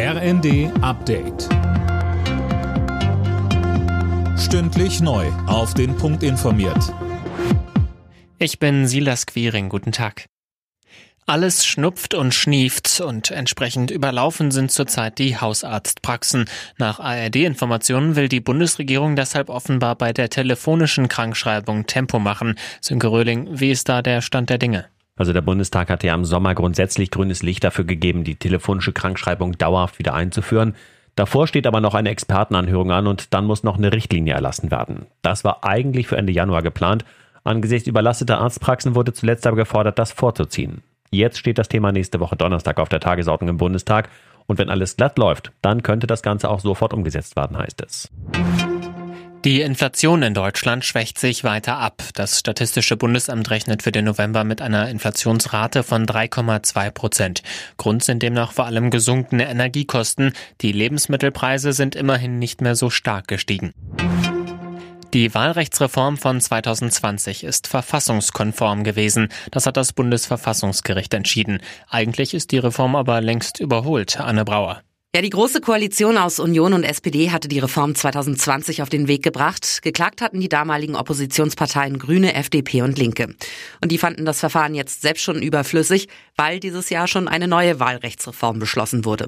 RND Update. Stündlich neu. Auf den Punkt informiert. Ich bin Silas Quiring. Guten Tag. Alles schnupft und schnieft und entsprechend überlaufen sind zurzeit die Hausarztpraxen. Nach ARD-Informationen will die Bundesregierung deshalb offenbar bei der telefonischen Krankschreibung Tempo machen. Sönke Röhling, wie ist da der Stand der Dinge? Also der Bundestag hatte ja im Sommer grundsätzlich grünes Licht dafür gegeben, die telefonische Krankschreibung dauerhaft wieder einzuführen. Davor steht aber noch eine Expertenanhörung an und dann muss noch eine Richtlinie erlassen werden. Das war eigentlich für Ende Januar geplant. Angesichts überlasteter Arztpraxen wurde zuletzt aber gefordert, das vorzuziehen. Jetzt steht das Thema nächste Woche Donnerstag auf der Tagesordnung im Bundestag und wenn alles glatt läuft, dann könnte das Ganze auch sofort umgesetzt werden, heißt es. Die Inflation in Deutschland schwächt sich weiter ab. Das Statistische Bundesamt rechnet für den November mit einer Inflationsrate von 3,2 Prozent. Grund sind demnach vor allem gesunkene Energiekosten. Die Lebensmittelpreise sind immerhin nicht mehr so stark gestiegen. Die Wahlrechtsreform von 2020 ist verfassungskonform gewesen. Das hat das Bundesverfassungsgericht entschieden. Eigentlich ist die Reform aber längst überholt. Anne Brauer. Ja, die Große Koalition aus Union und SPD hatte die Reform 2020 auf den Weg gebracht. Geklagt hatten die damaligen Oppositionsparteien Grüne, FDP und Linke. Und die fanden das Verfahren jetzt selbst schon überflüssig, weil dieses Jahr schon eine neue Wahlrechtsreform beschlossen wurde.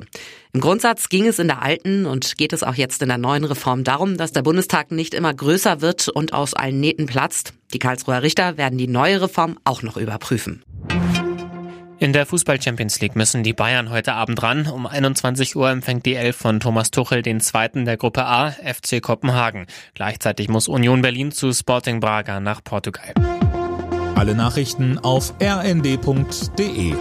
Im Grundsatz ging es in der alten und geht es auch jetzt in der neuen Reform darum, dass der Bundestag nicht immer größer wird und aus allen Nähten platzt. Die Karlsruher Richter werden die neue Reform auch noch überprüfen. In der Fußball Champions League müssen die Bayern heute Abend ran. Um 21 Uhr empfängt die Elf von Thomas Tuchel den zweiten der Gruppe A, FC Kopenhagen. Gleichzeitig muss Union Berlin zu Sporting Braga nach Portugal. Alle Nachrichten auf rnd.de